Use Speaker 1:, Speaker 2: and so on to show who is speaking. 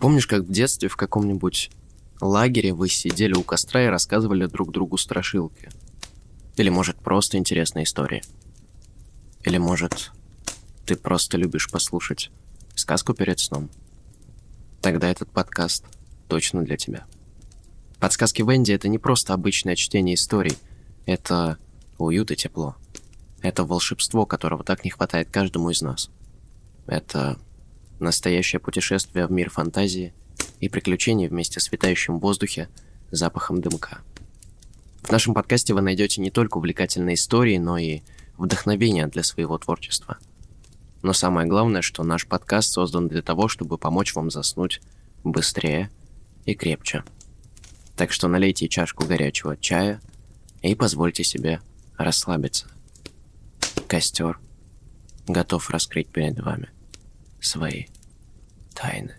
Speaker 1: Помнишь, как в детстве в каком-нибудь лагере вы сидели у костра и рассказывали друг другу страшилки? Или, может, просто интересные истории? Или, может, ты просто любишь послушать сказку перед сном? Тогда этот подкаст точно для тебя. Подсказки Венди — это не просто обычное чтение историй. Это уют и тепло. Это волшебство, которого так не хватает каждому из нас. Это настоящее путешествие в мир фантазии и приключения вместе с витающим в воздухе запахом дымка. В нашем подкасте вы найдете не только увлекательные истории, но и вдохновение для своего творчества. Но самое главное, что наш подкаст создан для того, чтобы помочь вам заснуть быстрее и крепче. Так что налейте чашку горячего чая и позвольте себе расслабиться. Костер готов раскрыть перед вами свои тайны.